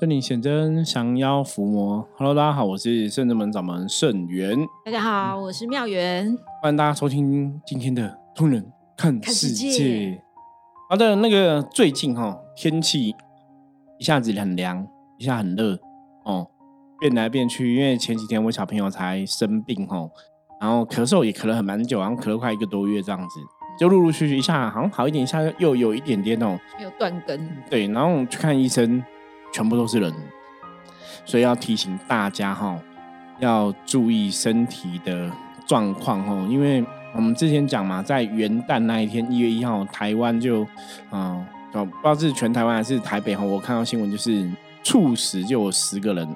这里显真降妖伏魔。Hello，大家好，我是圣智门掌门圣元。大家好，我是妙元。欢迎大家收听今天的《通人看世界》。界好的，那个最近哈、天气一下子很凉，一下很热哦，变来变去。因为前几天我小朋友才生病哦，然后咳嗽也咳了很蛮久，然后咳了快一个多月这样子，就陆陆续续一下好像好一点，一下又有一点点哦。没有断根，对，然后去看医生，全部都是人，所以要提醒大家哈、要注意身体的状况哦，因为我们之前讲嘛，在元旦那一天，一月一号，台湾就啊，哦、不知道是全台湾还是台北哈，我看到新闻就是猝死就有十个人，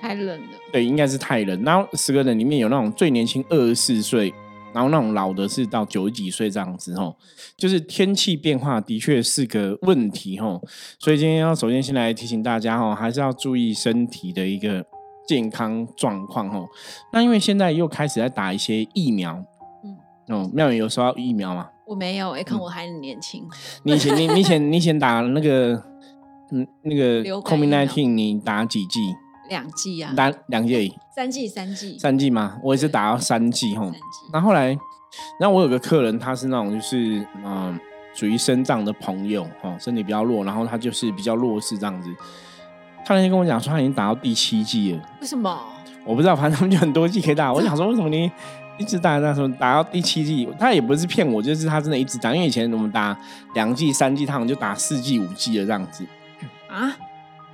太冷了。对，应该是太冷。然后十个人里面有那种最年轻二十四岁，然后那种老的是到九十几岁这样子吼。就是天气变化的确是个问题吼，所以今天要首先先来提醒大家吼，还是要注意身体的一个健康状况吼。那因为现在又开始在打一些疫苗，嗯嗯，哦，妙宇有收到疫苗吗？我没有，哎，嗯看我还很年轻，你以前你你以前你以前打那个嗯那个 COVID 苗 nineteen 你打几剂？两季啊，打两季而已，三季，三季，三季吗？我也是打到三季吼。那后来，然后我有个客人，他是那种就是嗯，属于身障的朋友哦，身体比较弱，然后他就是比较弱势这样子。他那天跟我讲说，他已经打到第七季了，为什么？我不知道，反正他们就很多季可以打。我想说，为什么你一直打打什么打到第七季？他也不是骗我，就是他真的一直打，因为以前我们打两季、三季，他好像就打四季、五季了这样子。啊？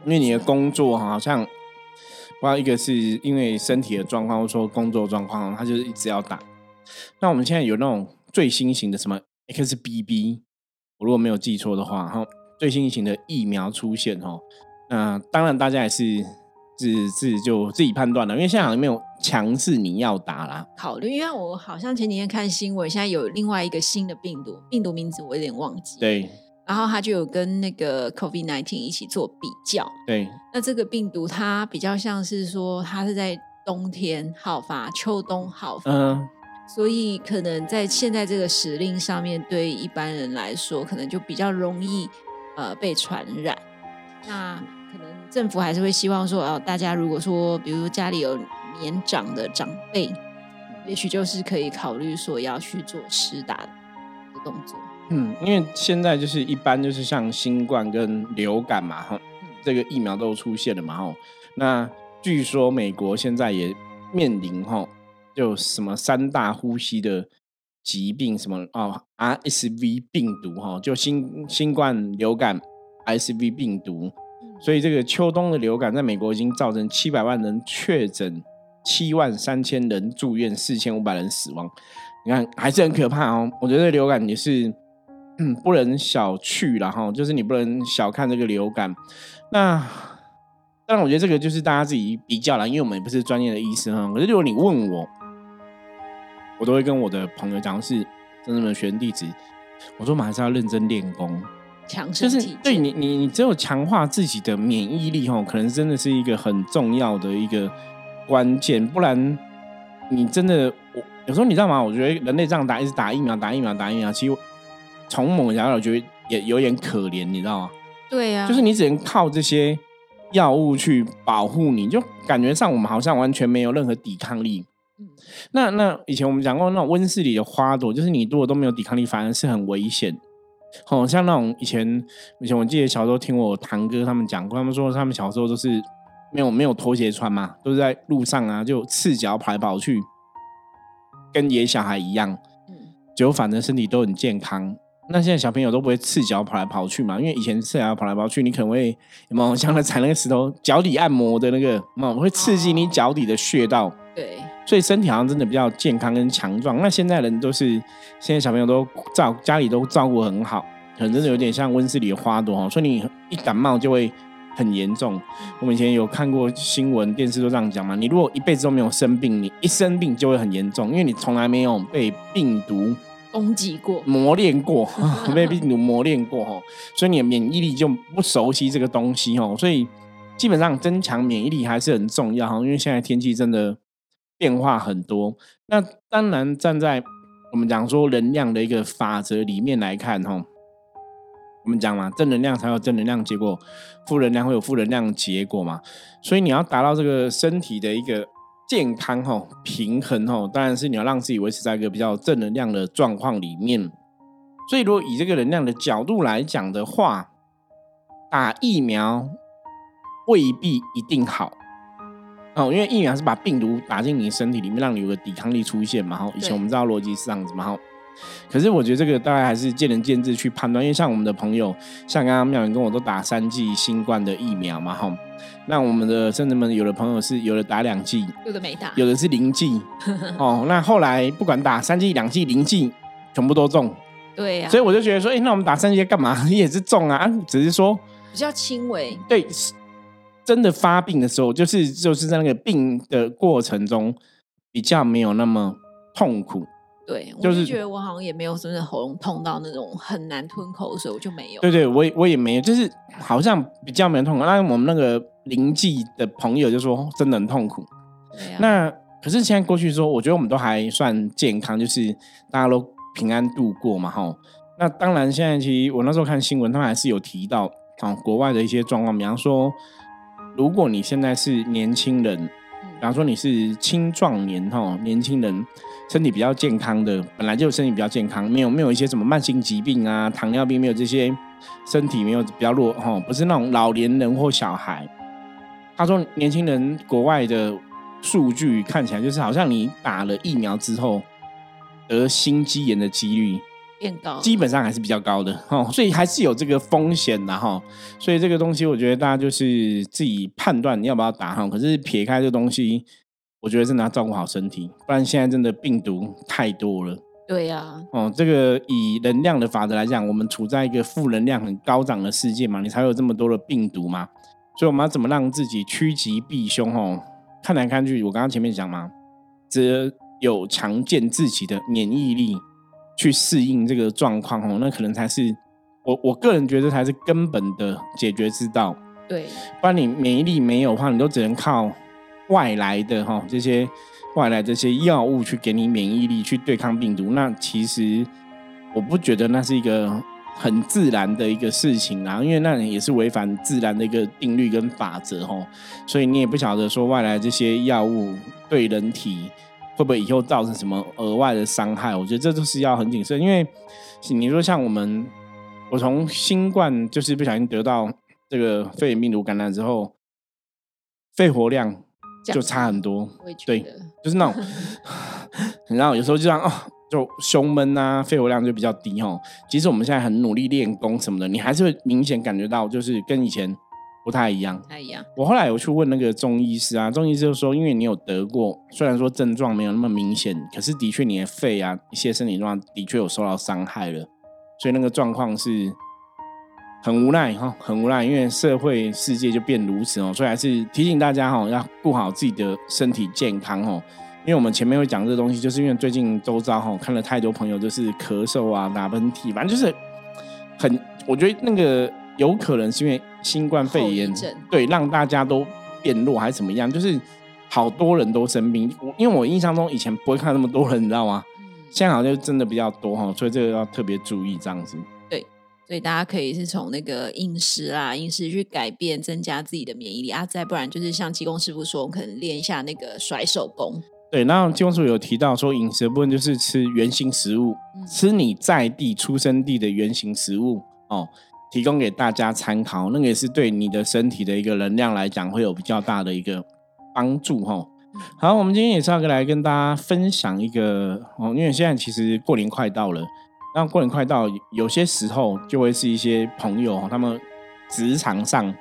因为你的工作好像不知道一个是因为身体的状况，或说工作状况，他就是一直要打。那我们现在有那种最新型的什么 XBB，我如果没有记错的话，哈，最新型的疫苗出现哦，那当然大家也是自自就自己判断了，因为现在好像没有强制你要打啦。考虑，因为我好像前几天看新闻，现在有另外一个新的病毒，病毒名字我有点忘记。。对然后他就有跟那个 COVID nineteen 一起做比较。对，那这个病毒它比较像是说，它是在冬天好发，秋冬好发。嗯、所以可能在现在这个时令上面，对一般人来说，可能就比较容易呃被传染。那可能政府还是会希望说，哦，大家如果说，比如说家里有年长的长辈，也许就是可以考虑说要去做施打的动作。嗯，因为现在就是一般就是像新冠跟流感嘛，哈，这个疫苗都出现了嘛，哈。那据说美国现在也面临哈，就什么三大呼吸的疾病，什么哦 RSV 病毒哈，就新新冠流感 RSV 病毒，所以这个秋冬的流感在美国已经造成七百万人确诊，七万三千人住院，四千五百人死亡。你看还是很可怕哦。我觉得流感也是。嗯，不能小觑了哈，就是你不能小看这个流感。那当然，我觉得这个就是大家自己比较了，因为我们也不是专业的医生啊。可是如果你问我，我都会跟我的朋友讲是真正的学生弟子，我说我们还是要认真练功，就是强身体对你你你只有强化自己的免疫力哈，可能真的是一个很重要的一个关键，不然你真的我有时候你知道吗？我觉得人类这样打一直打疫苗打疫苗打疫苗，其实从某个角度我觉得也有点可怜，你知道吗？对啊，就是你只能靠这些药物去保护你，就感觉上我们好像完全没有任何抵抗力。嗯那那以前我们讲过那种温室里的花朵，就是你如果都没有抵抗力，反而是很危险。哦，像那种以前以前我记得小时候听我堂哥他们讲过，他们说他们小时候都是没有没有拖鞋穿嘛，都是在路上啊就赤脚跑来跑去，跟野小孩一样，嗯结果反正身体都很健康。那现在小朋友都不会赤脚跑来跑去嘛，因为以前赤脚跑来跑去，你可能会有没有像那踩那个石头脚底按摩的那个，有没有会刺激你脚底的穴道。对，所以身体好像真的比较健康跟强壮。那现在人都是现在小朋友都照家里都照顾很好，可能真的有点像温室里的花朵哈，所以你一感冒就会很严重。我们以前有看过新闻、电视都这样讲嘛，你如果一辈子都没有生病，你一生病就会很严重，因为你从来没有被病毒攻击过，磨练过，被病毒磨练过哈，所以你的免疫力就不熟悉这个东西哈，所以基本上增强免疫力还是很重要哈，因为现在天气真的变化很多。那当然站在我们讲说能量的一个法则里面来看哈，我们讲嘛，正能量才有正能量结果，负能量会有负能量结果嘛。所以你要达到这个身体的一个健康哦、平衡哦，当然是你要让自己维持在一个比较正能量的状况里面。所以如果以这个能量的角度来讲的话，打疫苗未必一定好哦，因为疫苗是把病毒打进你身体里面，让你有个抵抗力出现嘛。哈，以前我们知道逻辑是这样子嘛。哈，可是我觉得这个大概还是见仁见智去判断，因为像我们的朋友，像刚刚妙云跟我都打三剂新冠的疫苗嘛。哈，那我们的甚至们有的朋友是有的打两剂，有的没打，有的是零剂。哦，那后来不管打三剂、两剂、零剂，全部都中。对呀，所以我就觉得说，哎，那我们打三剂干嘛？也是中啊，只是说比较轻微。对。真的发病的时候，就是就是在那个病的过程中比较没有那么痛苦。对，我就觉得我好像也没有真的喉咙痛到那种很难吞口水，我就没有。对对，我我也没有，就是好像比较没有痛苦。那我们那个邻记的朋友就说真的很痛苦。那可是现在过去说，我觉得我们都还算健康，就是大家都平安度过嘛，哈。那当然，现在其实我那时候看新闻，他们还是有提到啊，国外的一些状况，比方说。如果你现在是年轻人，比方说你是青壮年哈，年轻人身体比较健康的，本来就身体比较健康，没有没有一些什么慢性疾病啊，糖尿病没有这些，身体没有比较弱哈，不是那种老年人或小孩。他说年轻人国外的数据看起来就是好像你打了疫苗之后得心肌炎的几率。变高，基本上还是比较高的哦，所以还是有这个风险的哈。所以这个东西，我觉得大家就是自己判断你要不要打哈。可是撇开这东西，我觉得真的要照顾好身体，不然现在真的病毒太多了。对呀，哦，这个以能量的法则来讲，我们处在一个负能量很高涨的世界嘛，你才有这么多的病毒嘛。所以我们要怎么让自己趋吉避凶？哦，看来看去，我刚刚前面讲嘛，只有强健自己的免疫力。去适应这个状况哦，那可能才是我我个人觉得才是根本的解决之道。对，不然你免疫力没有的话，你都只能靠外来的哈这些外来这些药物去给你免疫力去对抗病毒。那其实我不觉得那是一个很自然的一个事情啊，因为那也是违反自然的一个定律跟法则哈。所以你也不晓得说外来这些药物对人体。会不会以后造成什么额外的伤害？我觉得这都是要很谨慎，因为你说像我们，我从新冠就是不小心得到这个肺炎病毒感染之后，肺活量就差很多。对，就是那种，然后有时候就像哦，就胸闷啊，肺活量就比较低哦。即使我们现在很努力练功什么的，你还是会明显感觉到，就是跟以前。不太一样，不太一样。我后来有去问那个中医师啊，中医师就说，因为你有得过，虽然说症状没有那么明显，可是的确你的肺啊一些身体状况的确有受到伤害了，所以那个状况是很无奈哈，很无奈，因为社会世界就变如此哦，所以还是提醒大家哈，要顾好自己的身体健康哦。因为我们前面会讲这东西，就是因为最近周遭哈看了太多朋友就是咳嗽啊、打喷嚏，反正就是很，我觉得那个。有可能是因为新冠肺炎，对，让大家都变弱还是怎么样？就是好多人都生病。我因为我印象中以前不会看那么多人，你知道吗？现在好像就真的比较多哈，所以这个要特别注意这样子。对，所以大家可以是从那个饮食啊，饮食去改变，增加自己的免疫力啊。再不然就是像济公师傅说，我们可能练一下那个甩手功。对，然后济公师傅有提到说，饮食部分就是吃原形食物，吃你在地出生地的原形食物哦。提供给大家参考，那个也是对你的身体的一个能量来讲，会有比较大的一个帮助哈。好，我们今天也是要来跟大家分享一个哦，因为现在其实过年快到了，那过年快到，有些时候就会是一些朋友他们职场上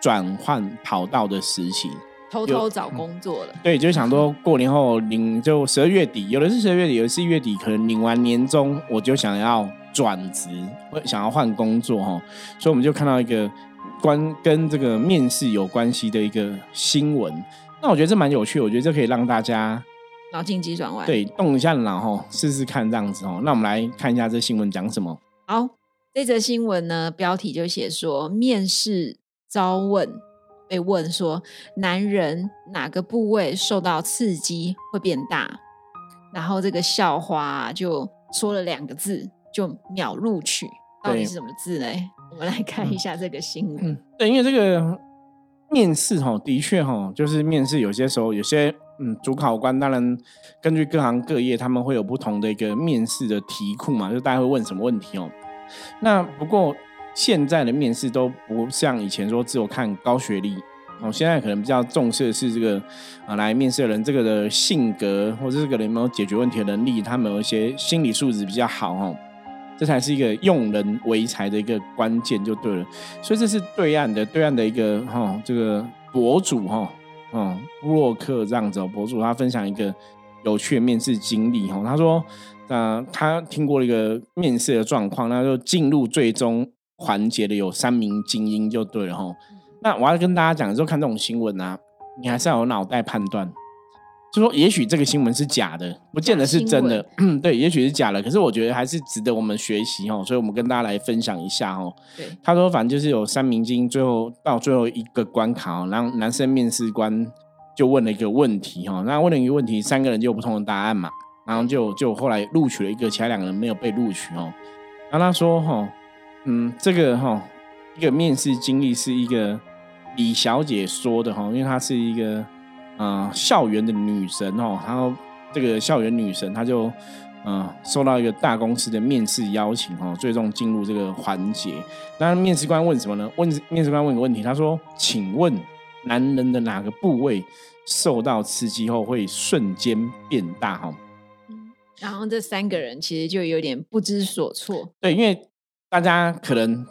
转换跑道的时期。偷偷找工作了，对，就想说过年后领，就十二月底，有的是十二月底，有的是一月底，可能领完年终，我就想要转职，想要换工作哈，所以我们就看到一个关跟这个面试有关系的一个新闻，那我觉得这蛮有趣，我觉得这可以让大家脑筋急转弯，对，动一下脑哈，试试看这样子哦。那我们来看一下这新闻讲什么。好，这则新闻呢，标题就写说面试招问。被问说男人哪个部位受到刺激会变大，然后这个校花就说了两个字，就秒录取。到底是什么字呢？我们来看一下这个新闻。嗯，对，因为这个面试哈，的确哈，就是面试有些时候有些嗯，主考官当然根据各行各业，他们会有不同的一个面试的题库嘛，就大家会问什么问题哦。那不过现在的面试都不像以前说只有看高学历。哦，现在可能比较重视的是这个啊，来面试的人这个的性格，或者这个人有没有解决问题的能力，他们有一些心理素质比较好哦，这才是一个用人为才的一个关键，就对了。所以这是对岸的对岸的一个哈，这个博主哈，嗯，布洛克这样子博主，他分享一个有趣的面试经历哈，他说，呃，他听过一个面试的状况，那就进入最终环节的有三名精英就对了哈。那我要跟大家讲，就看这种新闻啊，你还是要有脑袋判断，就说也许这个新闻是假的，不见得是真的。对，也许是假的，可是我觉得还是值得我们学习哦。所以我们跟大家来分享一下哦。对，他说反正就是有三名精英，最后到最后一个关卡哦，然后男生面试官就问了一个问题哈，那问了一个问题，三个人就有不同的答案嘛，然后就就后来录取了一个，其他两个人没有被录取哦。然后他说哈，嗯，这个哈一个面试经历是一个。李小姐说的哈，因为她是一个呃校园的女神哦，然后这个校园女神她就嗯受到一个大公司的面试邀请哦，最终进入这个环节。那面试官问什么呢？问面试官问个问题，他说：“请问男人的哪个部位受到刺激后会瞬间变大？”哈，然后这三个人其实就有点不知所措。对，因为大家可能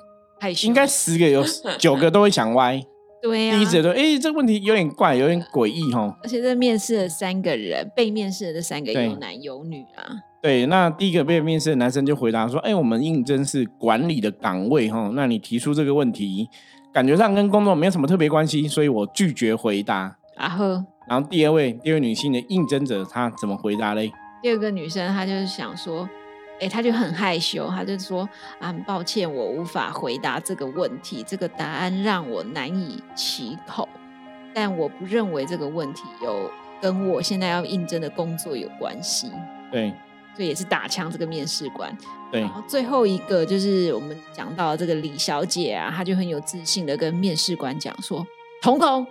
应该十个有九个都会想歪。对呀，第一次说，哎，这个问题有点怪，有点诡异哈。而且这面试的三个人，被面试的这三个有男有女啊。对，那第一个被面试的男生就回答说：“哎，我们应征是管理的岗位哈，那你提出这个问题，感觉上跟工作没有什么特别关系，所以我拒绝回答。”然后，然后第二位，第二位女性的应征者，她怎么回答嘞？第二个女生，她就是想说。哎，他就很害羞，他就说：“啊，很抱歉，我无法回答这个问题，这个答案让我难以启口。但我不认为这个问题有跟我现在要应征的工作有关系。”对，这也是打枪这个面试官。对，然后最后一个就是我们讲到这个李小姐啊，她就很有自信的跟面试官讲说：“瞳孔。”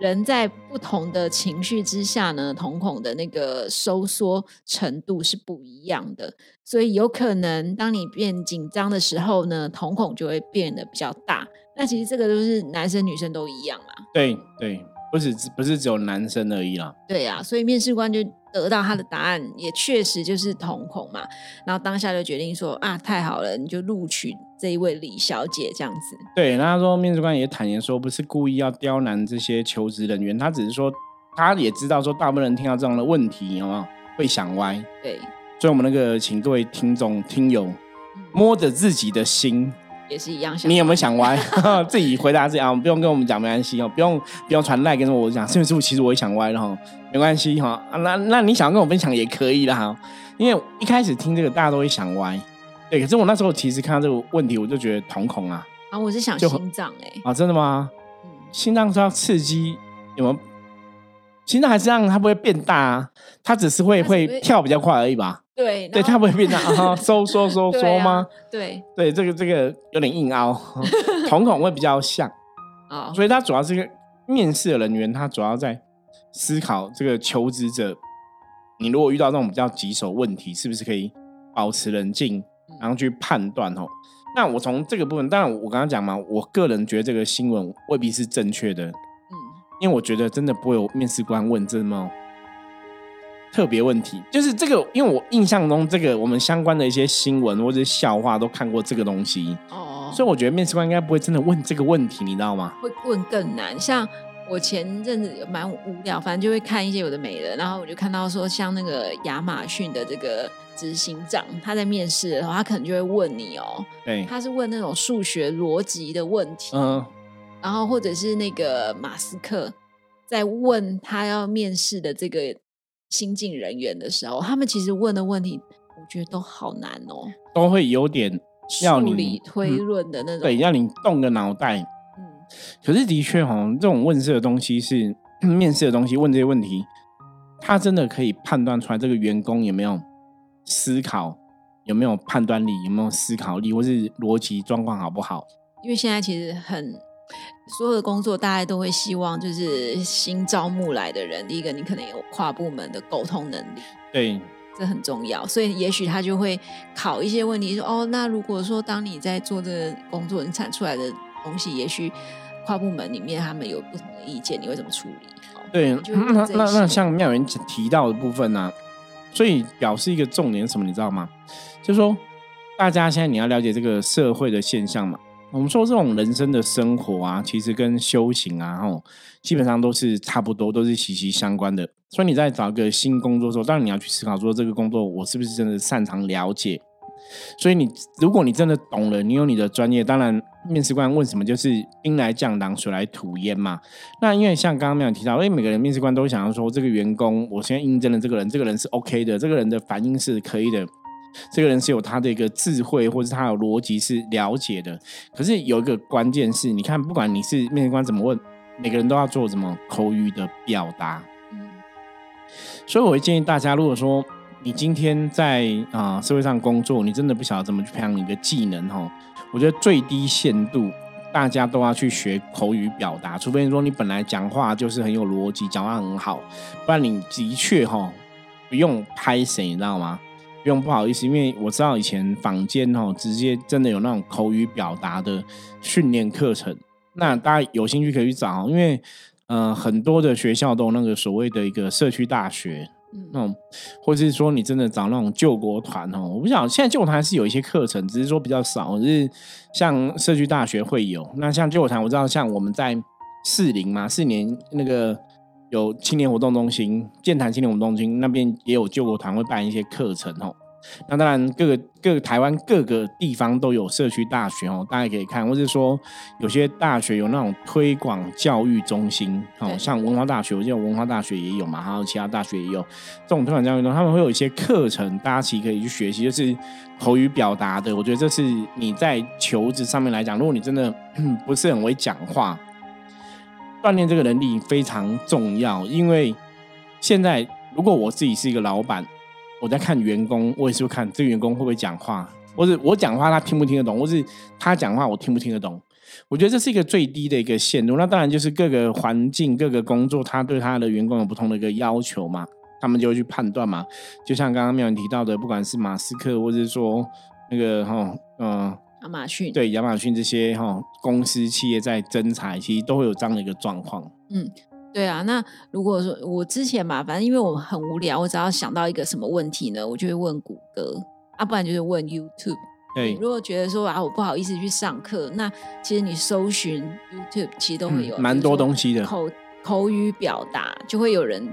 人在不同的情绪之下呢，瞳孔的那个收缩程度是不一样的，所以有可能当你变紧张的时候呢，瞳孔就会变得比较大。那其实这个都是男生女生都一样啦。对对。不是不是只有男生而已啦。对呀，所以面试官就得到他的答案，也确实就是瞳孔嘛。然后当下就决定说啊，太好了，你就录取这一位李小姐这样子。对，那他说面试官也坦言说，不是故意要刁难这些求职人员，他只是说他也知道说，大部分人听到这样的问题，有没有会想歪？对，所以我们那个请各位听众听友摸着自己的心。也是一样，你有没有想歪？自己回答自己啊，不用跟我们讲，没关系哦，不用不用传赖跟我讲。师傅，其实我也想歪了哈，没关系哈。那那你想要跟我分享也可以啦哈，因为一开始听这个大家都会想歪，对。可是我那时候其实看到这个问题，我就觉得瞳孔啊，啊，我是想心脏哎，啊，真的吗？心脏是要刺激，有没有？心脏还是让它不会变大啊，它只是会会跳比较快而已吧。对，对，它不会变大啊，收缩收缩吗？对，对，这个这个有点硬凹，瞳孔会比较像啊，所以它主要是个面试的人员，他主要在思考这个求职者，你如果遇到这种比较棘手问题，是不是可以保持冷静，然后去判断哦？那我从这个部分，当然我刚刚讲嘛，我个人觉得这个新闻未必是正确的。嗯因为我觉得真的不会有面试官问这么特别问题，就是这个，因为我印象中这个我们相关的一些新闻或者笑话都看过这个东西哦，所以我觉得面试官应该不会真的问这个问题，你知道吗？会问更难。像我前阵子蛮无聊，反正就会看一些有的没的，然后我就看到说，像那个亚马逊的这个执行长，他在面试的时候，他可能就会问你哦，对，他是问那种数学逻辑的问题，嗯。然后，或者是那个马斯克在问他要面试的这个新进人员的时候，他们其实问的问题，我觉得都好难哦，都会有点要你推论的那种，对，要你动个脑袋。嗯，可是的确哈，这种问世的东西是 面试的东西，问这些问题，他真的可以判断出来这个员工有没有思考。有没有判断力，有没有思考力，或是逻辑状况好不好？因为现在其实很所有的工作，大家都会希望就是新招募来的人，第一个你可能有跨部门的沟通能力，对，这很重要。所以也许他就会考一些问题，说哦，那如果说当你在做这个工作，你产出来的东西，也许跨部门里面他们有不同的意见，你会怎么处理？对，那那那像妙云提到的部分呢，所以表示一个重点什么，你知道吗？就是说大家现在你要了解这个社会的现象嘛。我们说这种人生的生活啊，其实跟修行啊，吼，基本上都是差不多，都是息息相关的。所以你在找一个新工作的时候，当然你要去思考说，这个工作我是不是真的擅长了解。所以你如果你真的懂了，你有你的专业，当然面试官问什么就是兵来将挡，水来土掩嘛。那因为像刚刚没有提到，因为每个人面试官都想要说，这个员工我现在应征的这个人，这个人是 OK 的，这个人的反应是可以的。这个人是有他的一个智慧，或者他有逻辑是了解的。可是有一个关键是，你看，不管你是面试官怎么问，每个人都要做什么口语的表达。所以我会建议大家，如果说你今天在啊社会上工作，你真的不晓得怎么去培养你的技能哈，我觉得最低限度大家都要去学口语表达。除非说你本来讲话就是很有逻辑，讲话很好，不然你的确哈不用拍谁，你知道吗？不用不好意思，因为我知道以前坊间哦，直接真的有那种口语表达的训练课程。那大家有兴趣可以去找，因为呃很多的学校都有那个所谓的一个社区大学，那种或是说你真的找那种救国团哦，我不想现在救国团是有一些课程，只是说比较少，就是像社区大学会有。那像救国团，我知道像我们在四零嘛，四年那个。有青年活动中心、健谈青年活动中心那边也有救国团会办一些课程哦。那当然，各个各个台湾各个地方都有社区大学哦，大家可以看，或者说有些大学有那种推广教育中心哦，像文化大学，我记得文化大学也有嘛，还有其他大学也有这种推广教育中他们会有一些课程，大家其实可以去学习，就是口语表达的。我觉得这是你在求职上面来讲，如果你真的 不是很会讲话。锻炼这个能力非常重要，因为现在如果我自己是一个老板，我在看员工，我也是会看这个员工会不会讲话，或者我讲话他听不听得懂，或是他讲话我听不听得懂。我觉得这是一个最低的一个限度。那当然就是各个环境、各个工作，他对他的员工有不同的一个要求嘛，他们就会去判断嘛。就像刚刚妙文提到的，不管是马斯克，或者是说那个哈，嗯。亚马逊对亚马逊这些哈公司企业在增财，其实都会有这样的一个状况。嗯，对啊。那如果说我之前嘛，反正因为我很无聊，我只要想到一个什么问题呢，我就会问谷歌，啊，不然就是问 YouTube。对，如果觉得说啊，我不好意思去上课，那其实你搜寻 YouTube，其实都会有蛮多东西的口口语表达，就会有人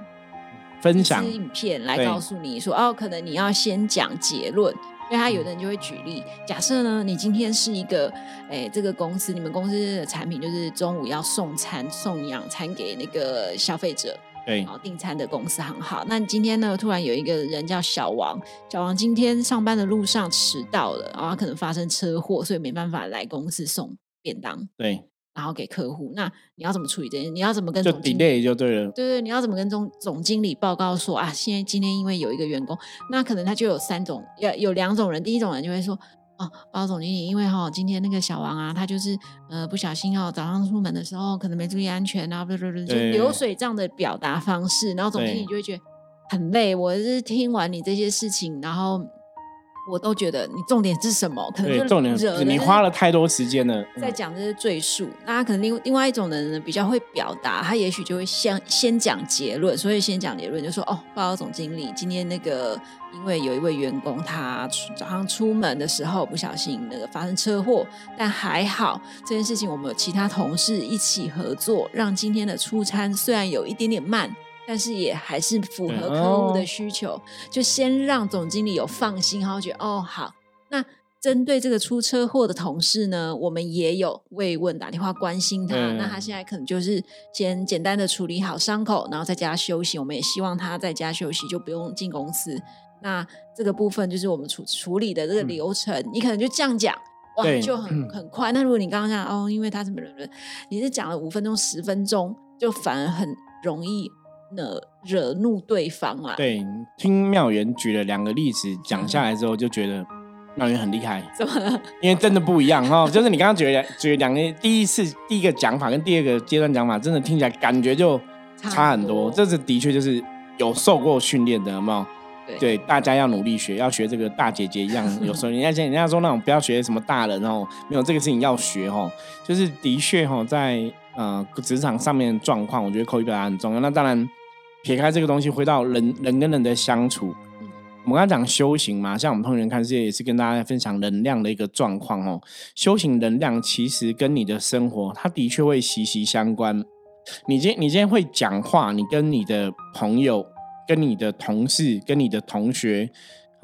分享影片来告诉你说，哦，可能你要先讲结论。因为他有的人就会举例，假设呢，你今天是一个，哎，这个公司，你们公司的产品就是中午要送餐、送养餐给那个消费者，对，然后订餐的公司很好。那你今天呢，突然有一个人叫小王，小王今天上班的路上迟到了，然后可能发生车祸，所以没办法来公司送便当。对。然后给客户，那你要怎么处理这件？你要怎么跟总经理就对了，对对，你要怎么跟总总经理报告说啊？现在今天因为有一个员工，那可能他就有三种，要有两种人。第一种人就会说，哦，包总经理，因为哈，今天那个小王啊，他就是呃不小心哦，早上出门的时候可能没注意安全啊，不不不，就流水账的表达方式，然后总经理就会觉得很累。我是听完你这些事情，然后。我都觉得你重点是什么？可能重点是你花了太多时间了，在讲这些赘述。那可能另另外一种人呢比较会表达，他也许就会先先讲结论，所以先讲结论就说：哦，报告总经理，今天那个因为有一位员工他早上出门的时候不小心那个发生车祸，但还好这件事情我们有其他同事一起合作，让今天的出餐虽然有一点点慢。但是也还是符合客户的需求，就先让总经理有放心，然后觉得哦好。那针对这个出车祸的同事呢，我们也有慰问打电话关心他。那他现在可能就是先简单的处理好伤口，然后在家休息。我们也希望他在家休息，就不用进公司。那这个部分就是我们处处理的这个流程，你可能就这样讲，哇，就很很快。那如果你刚刚讲哦，因为他什么人，你是讲了五分钟、十分钟，就反而很容易。惹惹怒对方啊？对，听妙元举了两个例子讲下来之后，就觉得妙元很厉害，怎么了？因为真的不一样哈。就是你刚刚举了举两个第一次第一个讲法跟第二个阶段讲法，真的听起来感觉就差很多。这是的确就是有受过训练的，有没有？对，大家要努力学，要学这个大姐姐一样。有时候人家讲，人家说那种不要学什么大人哦，没有这个事情要学哦。就是的确哈，在呃职场上面状况，我觉得口语表达很重要。那当然，撇开这个东西，回到人人跟人的相处，我们刚才讲修行嘛，像我们通人看世界也是跟大家分享能量的一个状况哦。修行能量其实跟你的生活，它的确会息息相关。你今你今天会讲话，你跟你的朋友。跟你的同事、跟你的同学，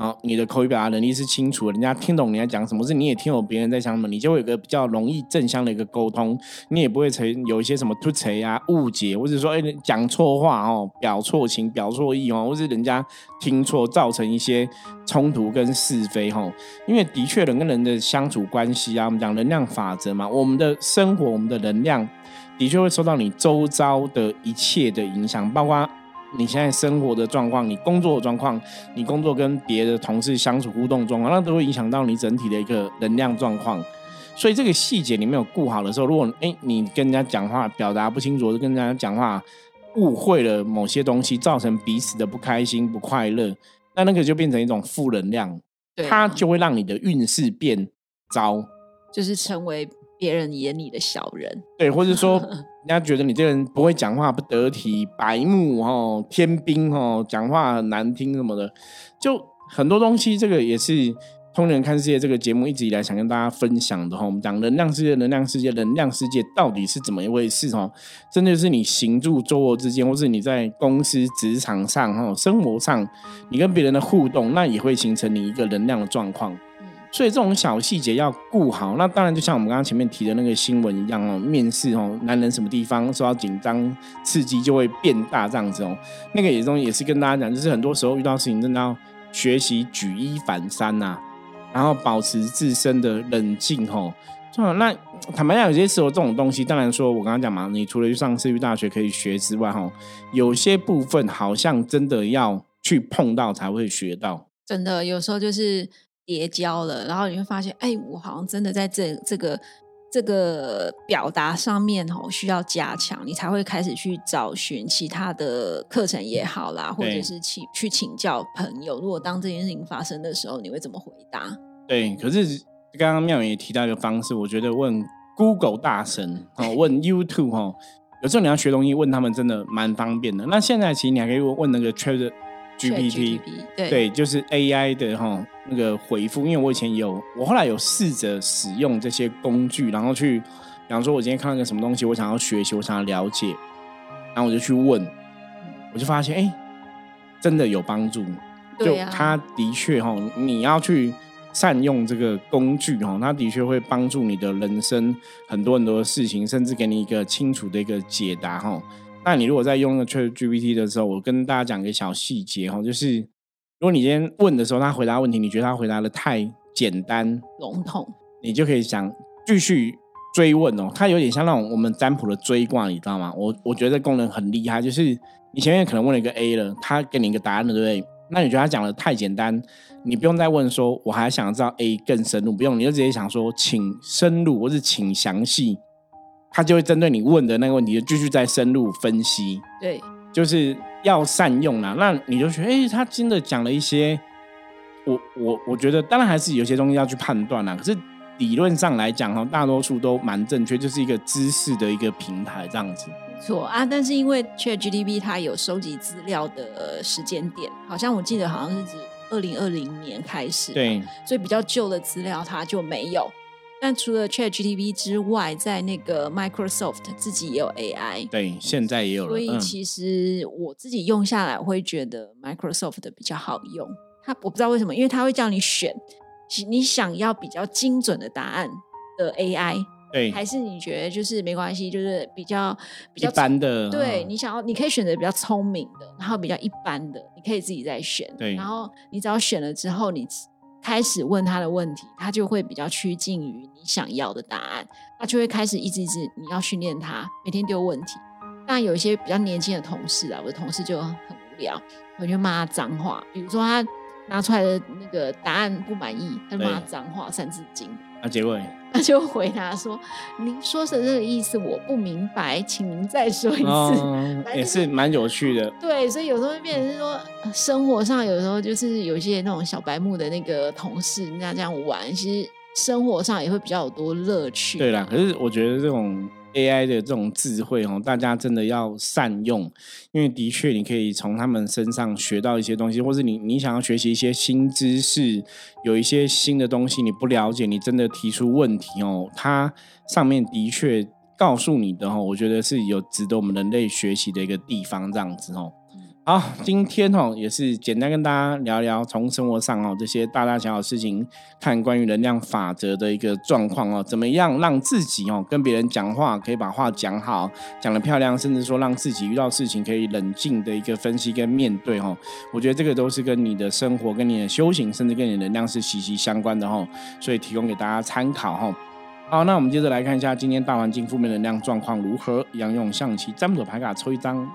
好，你的口语表达能力是清楚的，人家听懂你在讲什么，是你也听懂别人在讲什么，你就会有个比较容易正向的一个沟通，你也不会成有一些什么突锤啊、误解，或者说哎讲错话哦、表错情、表错意哦，或是人家听错，造成一些冲突跟是非哦。因为的确人跟人的相处关系啊，我们讲能量法则嘛，我们的生活、我们的能量的确会受到你周遭的一切的影响，包括。你现在生活的状况，你工作的状况，你工作跟别的同事相处互动状况，那都会影响到你整体的一个能量状况。所以这个细节你没有顾好的时候，如果哎你跟人家讲话表达不清楚，跟人家讲话误会了某些东西，造成彼此的不开心、不快乐，那那个就变成一种负能量，它就会让你的运势变糟，就是成为。别人眼里的小人，对，或者说 人家觉得你这个人不会讲话、不得体、白目哦、天兵哦，讲话很难听什么的，就很多东西。这个也是《通人看世界》这个节目一直以来想跟大家分享的哈。我们讲能量世界，能量世界，能量世界到底是怎么一回事哦？真的是你行住坐卧之间，或是你在公司职场上哈、生活上，你跟别人的互动，那也会形成你一个能量的状况。所以这种小细节要顾好，那当然就像我们刚刚前面提的那个新闻一样哦，面试哦，男人什么地方受到紧张刺激就会变大这样子哦。那个也中也是跟大家讲，就是很多时候遇到事情真的要学习举一反三呐，然后保持自身的冷静哦。那坦白讲，有些时候这种东西，当然说我刚刚讲嘛，你除了去上私立大学可以学之外，哈，有些部分好像真的要去碰到才会学到。真的，有时候就是。叠交了，然后你会发现，哎，我好像真的在这这个这个表达上面哦，需要加强，你才会开始去找寻其他的课程也好啦，或者是请去请教朋友。如果当这件事情发生的时候，你会怎么回答？对，可是刚刚妙远也提到一个方式，我觉得问 Google 大神哦，问 YouTube 哦，有时候你要学东西，问他们真的蛮方便的。那现在其实你还可以问那个 Chat。GPT 对，就是 AI 的哈那个回复，因为我以前有，我后来有试着使用这些工具，然后去，比方说，我今天看了个什么东西，我想要学习，我想要了解，然后我就去问，我就发现，哎，真的有帮助，就他的确哈，你要去善用这个工具哈，他的确会帮助你的人生很多很多的事情，甚至给你一个清楚的一个解答哈。那你如果在用那 Chat GPT 的时候，我跟大家讲一个小细节哈，就是如果你今天问的时候，他回答问题，你觉得他回答的太简单笼统，你就可以想继续追问哦。它有点像那种我们占卜的追卦，你知道吗？我我觉得功能很厉害，就是你前面可能问了一个 A 了，他给你一个答案了，对不对？那你觉得他讲的太简单，你不用再问说我还想知道 A 更深入，不用，你就直接想说请深入或是请详细。他就会针对你问的那个问题，就继续再深入分析。对，就是要善用啦。那你就觉得，哎，他真的讲了一些，我我我觉得，当然还是有些东西要去判断啦。可是理论上来讲，哈，大多数都蛮正确，就是一个知识的一个平台这样子。错啊，但是因为 ChatGPT 它有收集资料的时间点，好像我记得好像是指二零二零年开始，对，所以比较旧的资料它就没有。但除了 Chat GPT 之外，在那个 Microsoft 自己也有 AI，对，现在也有了。所以其实我自己用下来，我会觉得 Microsoft 的比较好用。它我不知道为什么，因为它会叫你选你想要比较精准的答案的 AI，对，还是你觉得就是没关系，就是比较比较一般的。对你想要，你可以选择比较聪明的，然后比较一般的，你可以自己再选。对，然后你只要选了之后，你。开始问他的问题，他就会比较趋近于你想要的答案，他就会开始一直一直你要训练他每天丢问题。那有一些比较年轻的同事啊，我的同事就很无聊，我就骂他脏话，比如说他拿出来的那个答案不满意，他就骂对脏话《三字经》，啊，结果 他就回答说：“您说的这个意思我不明白，请您再说一次。哦，也是蛮有趣的。对，所以有时候会变成是说，呃生活上有时候就是有一些那种小白目的那个同事，人家这样玩，其实生活上也会比较有多乐趣。对啦，可是我觉得这种 AI 的这种智慧哦，大家真的要善用，因为的确你可以从他们身上学到一些东西，或是你你想要学习一些新知识，有一些新的东西你不了解，你真的提出问题哦，它上面的确告诉你的哦，我觉得是有值得我们人类学习的一个地方，这样子哦。好，今天哦也是简单跟大家聊聊从生活上哦这些大大小小事情，看关于能量法则的一个状况哦，怎么样让自己哦跟别人讲话可以把话讲好，讲得漂亮，甚至说让自己遇到事情可以冷静的一个分析跟面对哦。我觉得这个都是跟你的生活、跟你的修行，甚至跟你的能量是息息相关的哦，所以提供给大家参考哈。好，那我们接着来看一下今天大环境负面能量状况如何。一样用象棋占卜牌卡抽一张。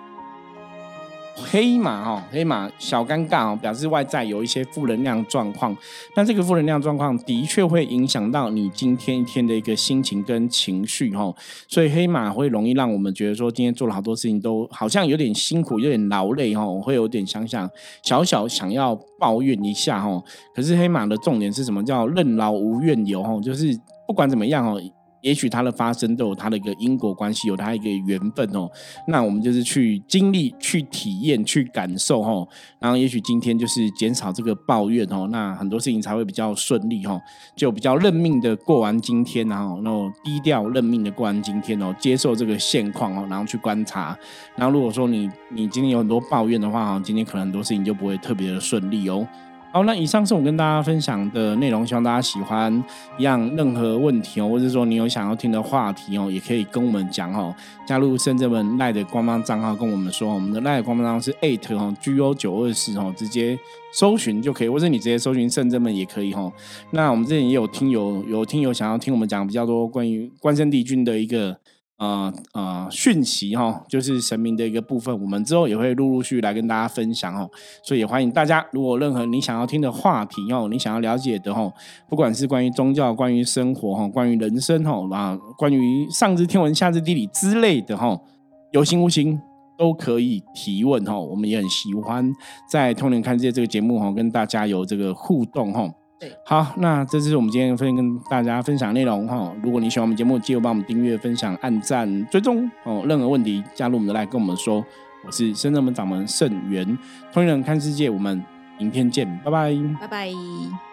黑马哈，黑马小尴尬哦，表示外在有一些负能量状况。那这个负能量状况的确会影响到你今天一天的一个心情跟情绪哈。所以黑马会容易让我们觉得说，今天做了好多事情都好像有点辛苦，有点劳累哈，会有点想想小小想要抱怨一下哈。可是黑马的重点是什么？叫任劳无怨尤哈，就是不管怎么样哦。也许它的发生都有它的一个因果关系，有它一个缘分哦。那我们就是去经历、去体验、去感受哦。然后也许今天就是减少这个抱怨哦，那很多事情才会比较顺利哦。就比较认命的过完今天，然后然后低调认命的过完今天哦，接受这个现况哦，然后去观察。然后如果说你你今天有很多抱怨的话哦，今天可能很多事情就不会特别的顺利哦。好，那以上是我跟大家分享的内容，希望大家喜欢。一样，任何问题哦，或者说你有想要听的话题哦，也可以跟我们讲哦。加入深圳门赖的官方账号跟我们说，我们的赖的官方账号是 eight 哦，G O 九二四哦，直接搜寻就可以，或者你直接搜寻深圳们也可以哦。那我们这里也有听友，有听友想要听我们讲比较多关于关圣帝君的一个。呃呃，讯息哈，就是神明的一个部分，我们之后也会陆陆续续来跟大家分享哦。所以也欢迎大家，如果任何你想要听的话题哦，你想要了解的哈，不管是关于宗教、关于生活哈、关于人生哈啊，关于上知天文下知地理之类的哈，有形无形都可以提问哈。我们也很喜欢在《通灵看世界》这个节目哈，跟大家有这个互动哈。对，好，那这就是我们今天分跟大家分享内容哈。如果你喜欢我们节目，记得帮我们订阅、分享、按赞、追踪哦。任何问题加入我们的来跟我们说。我是深圳门掌门盛元，通人看世界，我们明天见，拜拜。拜拜。